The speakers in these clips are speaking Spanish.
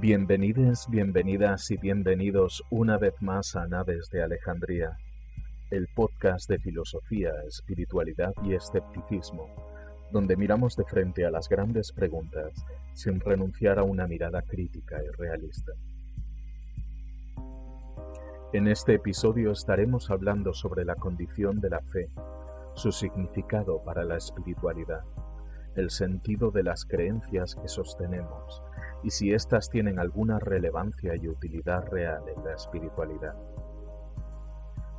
Bienvenides, bienvenidas y bienvenidos una vez más a Naves de Alejandría, el podcast de filosofía, espiritualidad y escepticismo, donde miramos de frente a las grandes preguntas sin renunciar a una mirada crítica y realista. En este episodio estaremos hablando sobre la condición de la fe, su significado para la espiritualidad, el sentido de las creencias que sostenemos, y si éstas tienen alguna relevancia y utilidad real en la espiritualidad.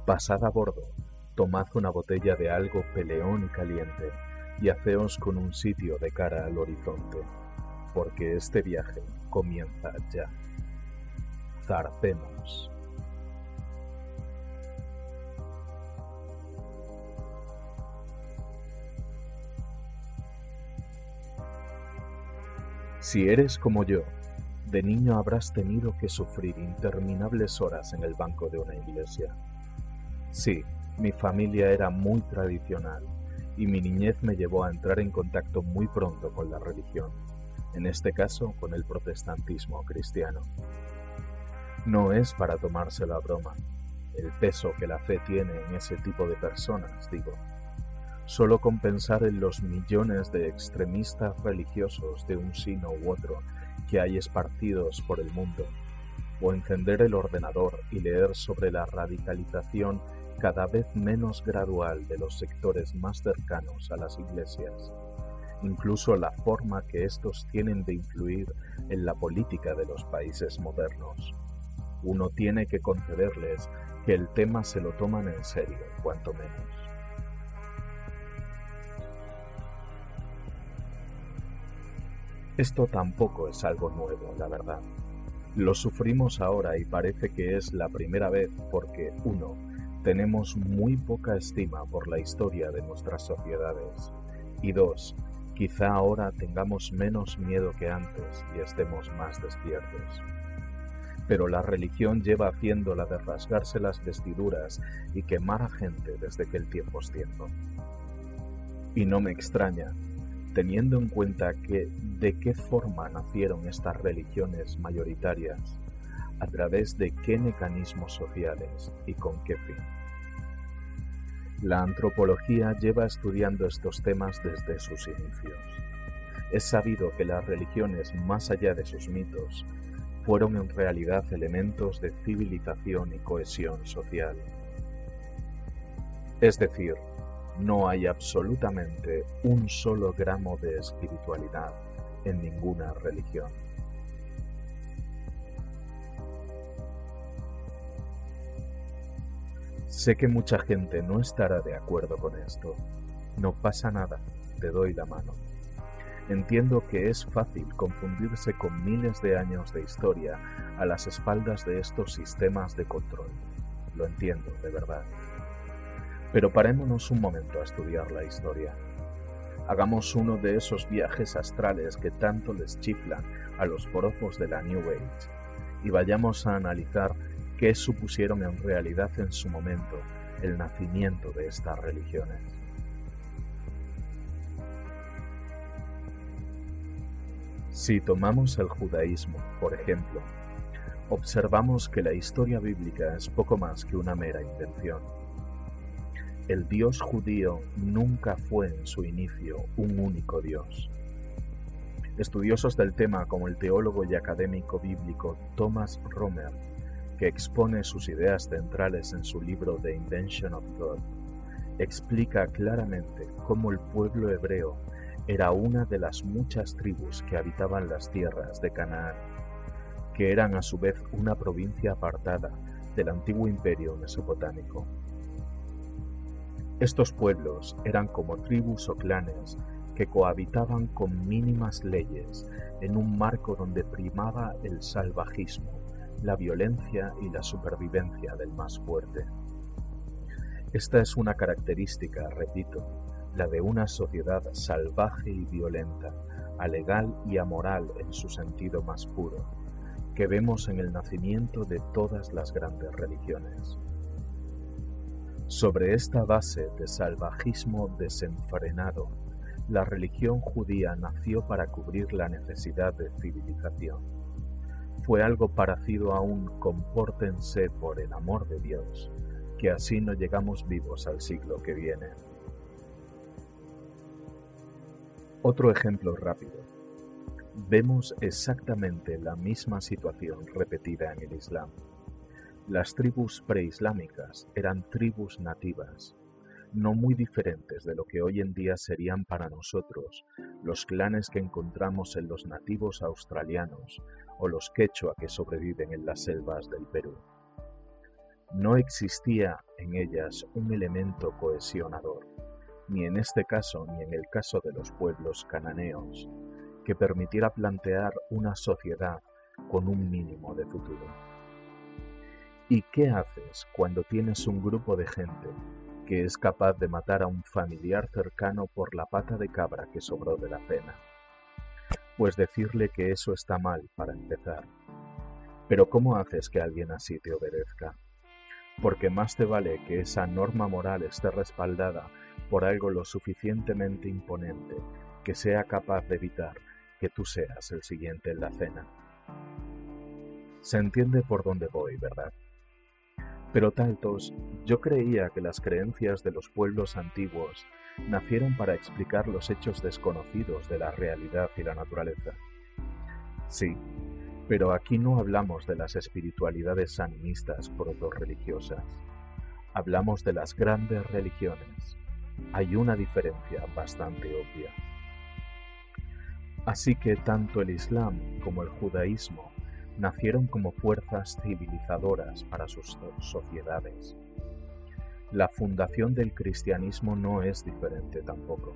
Pasad a bordo, tomad una botella de algo peleón y caliente y haceos con un sitio de cara al horizonte, porque este viaje comienza ya. Zarpemos. Si eres como yo, de niño habrás tenido que sufrir interminables horas en el banco de una iglesia. Sí, mi familia era muy tradicional y mi niñez me llevó a entrar en contacto muy pronto con la religión, en este caso con el protestantismo cristiano. No es para tomárselo a broma, el peso que la fe tiene en ese tipo de personas, digo solo con pensar en los millones de extremistas religiosos de un sino u otro que hay esparcidos por el mundo, o encender el ordenador y leer sobre la radicalización cada vez menos gradual de los sectores más cercanos a las iglesias, incluso la forma que estos tienen de influir en la política de los países modernos. Uno tiene que concederles que el tema se lo toman en serio, cuanto menos. Esto tampoco es algo nuevo, la verdad. Lo sufrimos ahora y parece que es la primera vez porque, uno, tenemos muy poca estima por la historia de nuestras sociedades y dos, quizá ahora tengamos menos miedo que antes y estemos más despiertos. Pero la religión lleva haciendo la de rasgarse las vestiduras y quemar a gente desde que el tiempo es tiempo. Y no me extraña, teniendo en cuenta que de qué forma nacieron estas religiones mayoritarias, a través de qué mecanismos sociales y con qué fin. La antropología lleva estudiando estos temas desde sus inicios. Es sabido que las religiones, más allá de sus mitos, fueron en realidad elementos de civilización y cohesión social. Es decir, no hay absolutamente un solo gramo de espiritualidad en ninguna religión. Sé que mucha gente no estará de acuerdo con esto. No pasa nada, te doy la mano. Entiendo que es fácil confundirse con miles de años de historia a las espaldas de estos sistemas de control. Lo entiendo, de verdad. Pero parémonos un momento a estudiar la historia. Hagamos uno de esos viajes astrales que tanto les chiflan a los forofos de la New Age y vayamos a analizar qué supusieron en realidad en su momento el nacimiento de estas religiones. Si tomamos el judaísmo, por ejemplo, observamos que la historia bíblica es poco más que una mera invención el Dios judío nunca fue en su inicio un único Dios. Estudiosos del tema como el teólogo y académico bíblico Thomas Romer, que expone sus ideas centrales en su libro The Invention of God, explica claramente cómo el pueblo hebreo era una de las muchas tribus que habitaban las tierras de Canaán, que eran a su vez una provincia apartada del antiguo imperio mesopotámico. Estos pueblos eran como tribus o clanes que cohabitaban con mínimas leyes en un marco donde primaba el salvajismo, la violencia y la supervivencia del más fuerte. Esta es una característica, repito, la de una sociedad salvaje y violenta, alegal y amoral en su sentido más puro, que vemos en el nacimiento de todas las grandes religiones. Sobre esta base de salvajismo desenfrenado, la religión judía nació para cubrir la necesidad de civilización. fue algo parecido a un compórtense por el amor de Dios, que así no llegamos vivos al siglo que viene. Otro ejemplo rápido. Vemos exactamente la misma situación repetida en el Islam. Las tribus preislámicas eran tribus nativas, no muy diferentes de lo que hoy en día serían para nosotros los clanes que encontramos en los nativos australianos o los quechua que sobreviven en las selvas del Perú. No existía en ellas un elemento cohesionador, ni en este caso ni en el caso de los pueblos cananeos, que permitiera plantear una sociedad con un mínimo de futuro. ¿Y qué haces cuando tienes un grupo de gente que es capaz de matar a un familiar cercano por la pata de cabra que sobró de la cena. Pues decirle que eso está mal para empezar. Pero ¿cómo haces que alguien así te obedezca? Porque más te vale que esa norma moral esté respaldada por algo lo suficientemente imponente que sea capaz de evitar que tú seas el siguiente en la cena. Se entiende por dónde voy, ¿verdad? Pero tantos, yo creía que las creencias de los pueblos antiguos nacieron para explicar los hechos desconocidos de la realidad y la naturaleza. Sí, pero aquí no hablamos de las espiritualidades animistas proto-religiosas. Hablamos de las grandes religiones. Hay una diferencia bastante obvia. Así que tanto el Islam como el judaísmo nacieron como fuerzas civilizadoras para sus sociedades. La fundación del cristianismo no es diferente tampoco.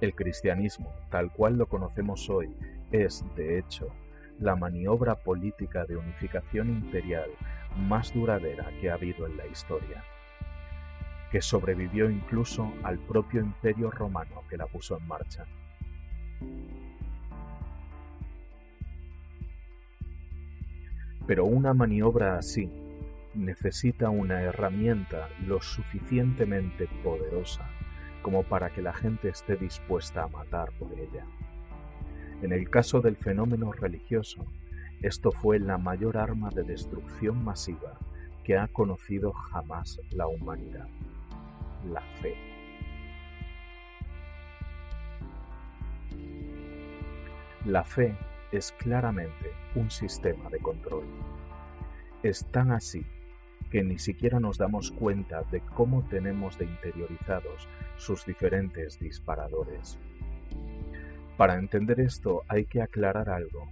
El cristianismo, tal cual lo conocemos hoy, es, de hecho, la maniobra política de unificación imperial más duradera que ha habido en la historia, que sobrevivió incluso al propio imperio romano que la puso en marcha. Pero una maniobra así necesita una herramienta lo suficientemente poderosa como para que la gente esté dispuesta a matar por ella. En el caso del fenómeno religioso, esto fue la mayor arma de destrucción masiva que ha conocido jamás la humanidad, la fe. La fe es claramente un sistema de control. Es tan así que ni siquiera nos damos cuenta de cómo tenemos de interiorizados sus diferentes disparadores. Para entender esto hay que aclarar algo,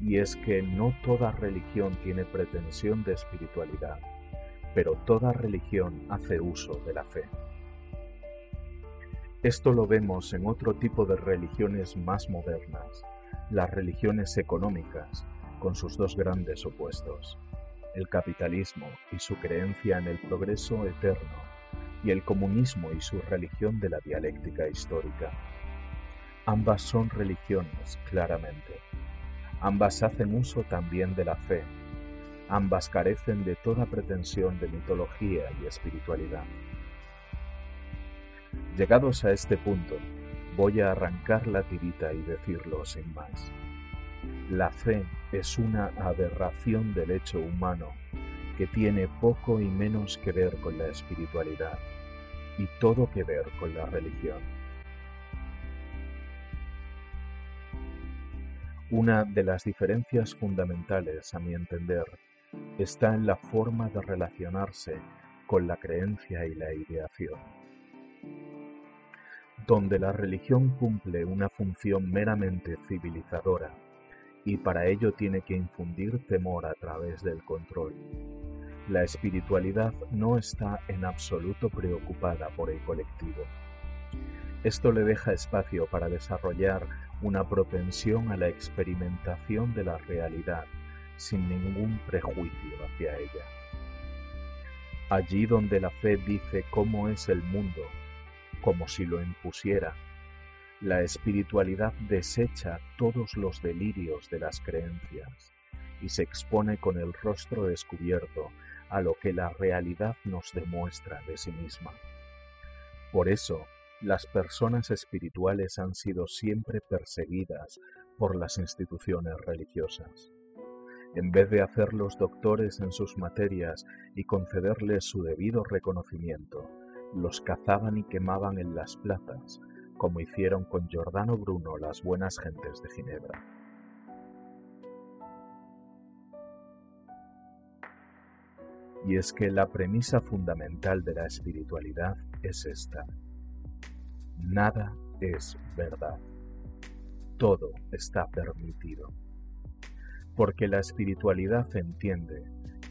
y es que no toda religión tiene pretensión de espiritualidad, pero toda religión hace uso de la fe. Esto lo vemos en otro tipo de religiones más modernas, las religiones económicas, con sus dos grandes opuestos, el capitalismo y su creencia en el progreso eterno, y el comunismo y su religión de la dialéctica histórica. Ambas son religiones, claramente. Ambas hacen uso también de la fe. Ambas carecen de toda pretensión de mitología y espiritualidad. Llegados a este punto, Voy a arrancar la tirita y decirlo sin más. La fe es una aberración del hecho humano que tiene poco y menos que ver con la espiritualidad y todo que ver con la religión. Una de las diferencias fundamentales, a mi entender, está en la forma de relacionarse con la creencia y la ideación donde la religión cumple una función meramente civilizadora y para ello tiene que infundir temor a través del control. La espiritualidad no está en absoluto preocupada por el colectivo. Esto le deja espacio para desarrollar una propensión a la experimentación de la realidad sin ningún prejuicio hacia ella. Allí donde la fe dice cómo es el mundo como si lo impusiera. La espiritualidad desecha todos los delirios de las creencias y se expone con el rostro descubierto a lo que la realidad nos demuestra de sí misma. Por eso, las personas espirituales han sido siempre perseguidas por las instituciones religiosas. en vez de hacerlos doctores en sus materias y concederles su debido reconocimiento, los cazaban y quemaban en las plazas, como hicieron con Giordano Bruno las buenas gentes de Ginebra. Y es que la premisa fundamental de la espiritualidad es esta. Nada es verdad. Todo está permitido porque la espiritualidad entiende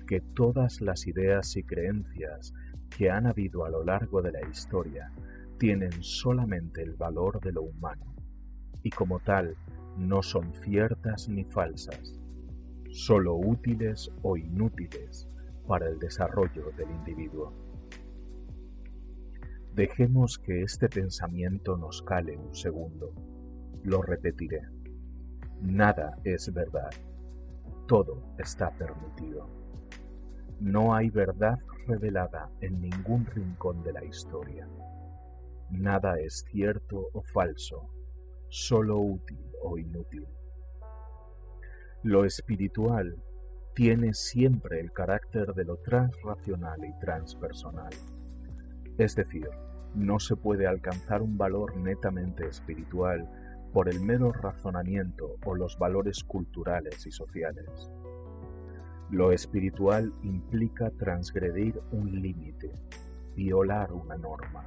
que todas las ideas y creencias que han habido a lo largo de la historia tienen solamente el valor de lo humano y como tal no son ciertas ni falsas, solo útiles o inútiles para el desarrollo del individuo. Dejemos que este pensamiento nos cale un segundo. Lo repetiré. Nada es verdad todo está permitido. No hay verdad revelada en ningún rincón de la historia. Nada es cierto o falso, solo útil o inútil. Lo espiritual tiene siempre el carácter de lo transracional y transpersonal. Es decir, no se puede alcanzar un valor netamente espiritual por el mero razonamiento o los valores culturales y sociales. Lo espiritual implica transgredir un límite, violar una norma.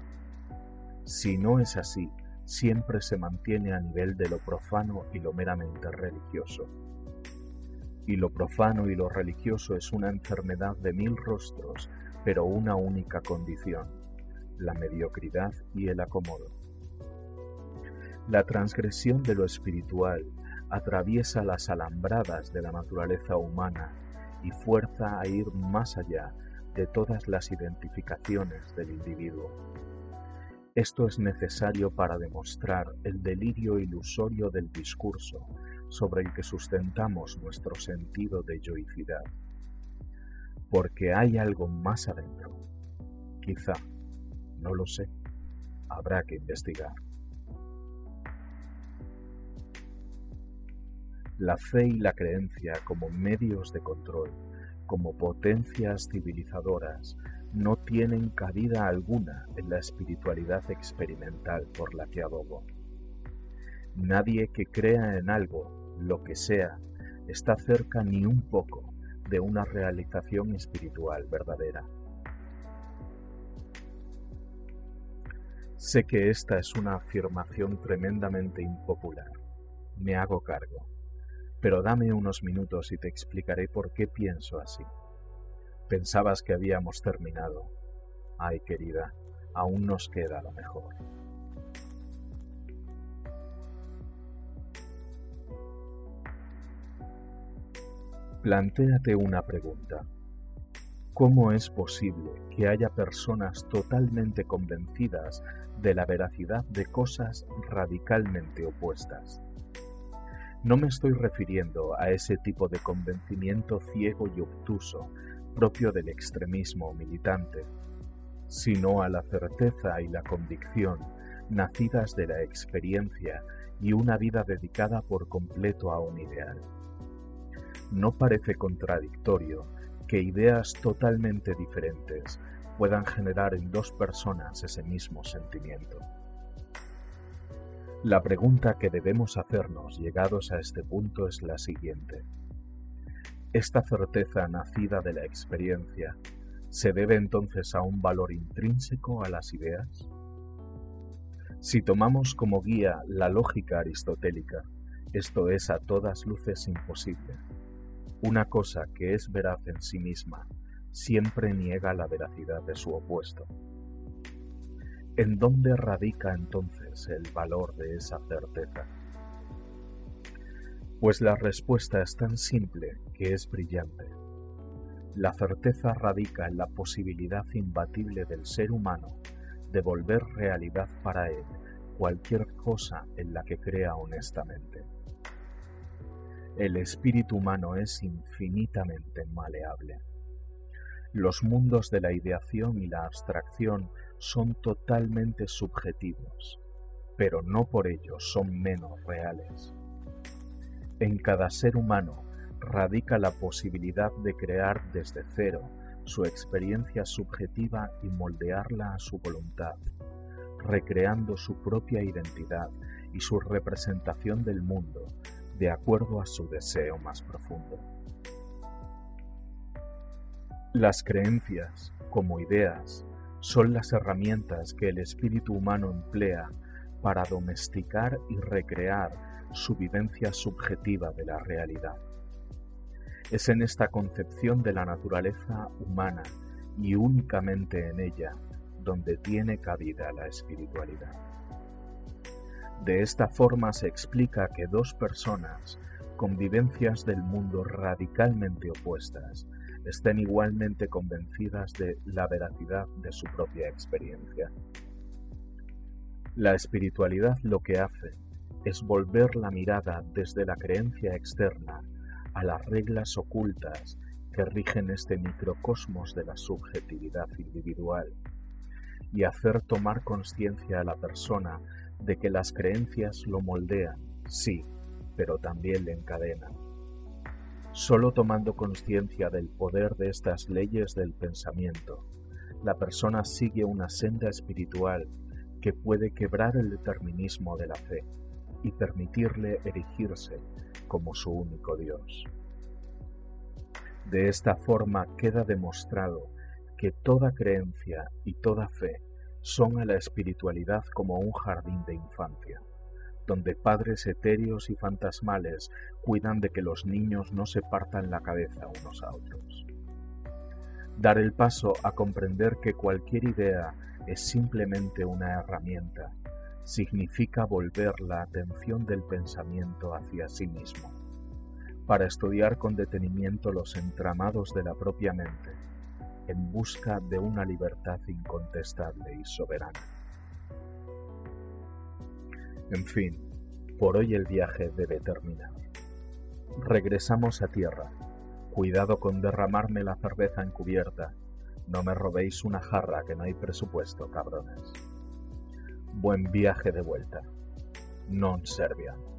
Si no es así, siempre se mantiene a nivel de lo profano y lo meramente religioso. Y lo profano y lo religioso es una enfermedad de mil rostros, pero una única condición, la mediocridad y el acomodo. La transgresión de lo espiritual atraviesa las alambradas de la naturaleza humana y fuerza a ir más allá de todas las identificaciones del individuo. Esto es necesario para demostrar el delirio ilusorio del discurso sobre el que sustentamos nuestro sentido de yoicidad. Porque hay algo más adentro. Quizá, no lo sé, habrá que investigar. La fe y la creencia como medios de control, como potencias civilizadoras, no tienen cabida alguna en la espiritualidad experimental por la que abogo. Nadie que crea en algo, lo que sea, está cerca ni un poco de una realización espiritual verdadera. Sé que esta es una afirmación tremendamente impopular. Me hago cargo pero dame unos minutos y te explicaré por qué pienso así. Pensabas que habíamos terminado. Ay, querida, aún nos queda lo mejor. Plantéate una pregunta. ¿Cómo es posible que haya personas totalmente convencidas de la veracidad de cosas radicalmente opuestas? No me estoy refiriendo a ese tipo de convencimiento ciego y obtuso propio del extremismo militante, sino a la certeza y la convicción nacidas de la experiencia y una vida dedicada por completo a un ideal. No parece contradictorio que ideas totalmente diferentes puedan generar en dos personas ese mismo sentimiento. La pregunta que debemos hacernos llegados a este punto es la siguiente. ¿Esta certeza nacida de la experiencia se debe entonces a un valor intrínseco a las ideas? Si tomamos como guía la lógica aristotélica, esto es a todas luces imposible. Una cosa que es veraz en sí misma siempre niega la veracidad de su opuesto. ¿En dónde radica entonces el valor de esa certeza? Pues la respuesta es tan simple que es brillante. La certeza radica en la posibilidad imbatible del ser humano de volver realidad para él cualquier cosa en la que crea honestamente. El espíritu humano es infinitamente maleable. Los mundos de la ideación y la abstracción son totalmente subjetivos, pero no por ello son menos reales. En cada ser humano radica la posibilidad de crear desde cero su experiencia subjetiva y moldearla a su voluntad, recreando su propia identidad y su representación del mundo de acuerdo a su deseo más profundo. Las creencias, como ideas, son las herramientas que el espíritu humano emplea para domesticar y recrear su vivencia subjetiva de la realidad. Es en esta concepción de la naturaleza humana y únicamente en ella donde tiene cabida la espiritualidad. De esta forma se explica que dos personas con vivencias del mundo radicalmente opuestas estén igualmente convencidas de la veracidad de su propia experiencia. La espiritualidad lo que hace es volver la mirada desde la creencia externa a las reglas ocultas que rigen este microcosmos de la subjetividad individual y hacer tomar conciencia a la persona de que las creencias lo moldean, sí, pero también le encadenan. Solo tomando conciencia del poder de estas leyes del pensamiento, la persona sigue una senda espiritual que puede quebrar el determinismo de la fe y permitirle erigirse como su único Dios. De esta forma queda demostrado que toda creencia y toda fe son a la espiritualidad como un jardín de infancia, donde padres etéreos y fantasmales cuidan de que los niños no se partan la cabeza unos a otros. Dar el paso a comprender que cualquier idea es simplemente una herramienta significa volver la atención del pensamiento hacia sí mismo, para estudiar con detenimiento los entramados de la propia mente, en busca de una libertad incontestable y soberana. En fin, por hoy el viaje debe terminar. Regresamos a tierra. Cuidado con derramarme la cerveza en cubierta. No me robéis una jarra que no hay presupuesto, cabrones. Buen viaje de vuelta. Non serviam.